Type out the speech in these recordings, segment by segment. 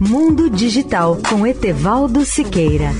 Mundo Digital com Etevaldo Siqueira.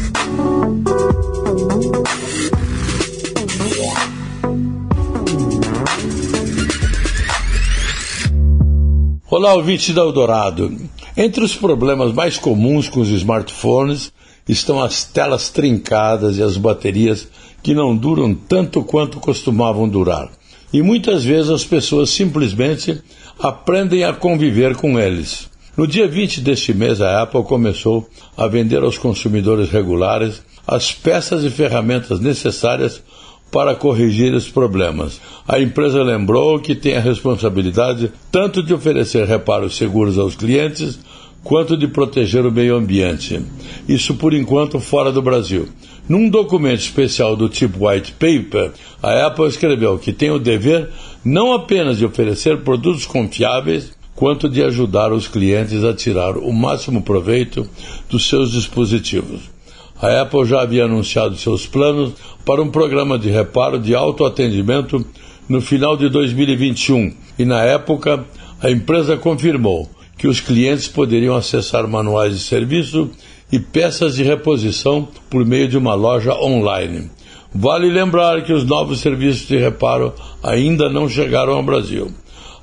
Olá, ouvinte da Eldorado. Entre os problemas mais comuns com os smartphones estão as telas trincadas e as baterias que não duram tanto quanto costumavam durar. E muitas vezes as pessoas simplesmente aprendem a conviver com eles. No dia 20 deste mês, a Apple começou a vender aos consumidores regulares as peças e ferramentas necessárias para corrigir os problemas. A empresa lembrou que tem a responsabilidade tanto de oferecer reparos seguros aos clientes quanto de proteger o meio ambiente. Isso por enquanto fora do Brasil. Num documento especial do tipo White Paper, a Apple escreveu que tem o dever não apenas de oferecer produtos confiáveis, quanto de ajudar os clientes a tirar o máximo proveito dos seus dispositivos. A Apple já havia anunciado seus planos para um programa de reparo de autoatendimento no final de 2021 e, na época, a empresa confirmou que os clientes poderiam acessar manuais de serviço e peças de reposição por meio de uma loja online. Vale lembrar que os novos serviços de reparo ainda não chegaram ao Brasil.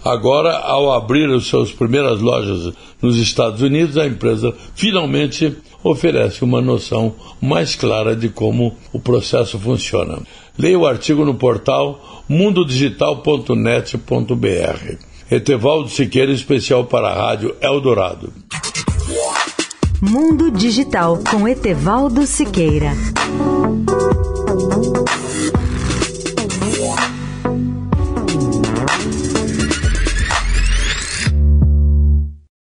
Agora, ao abrir as suas primeiras lojas nos Estados Unidos, a empresa finalmente oferece uma noção mais clara de como o processo funciona. Leia o artigo no portal mundodigital.net.br. Etevaldo Siqueira, especial para a Rádio Eldorado. Mundo Digital com Etevaldo Siqueira.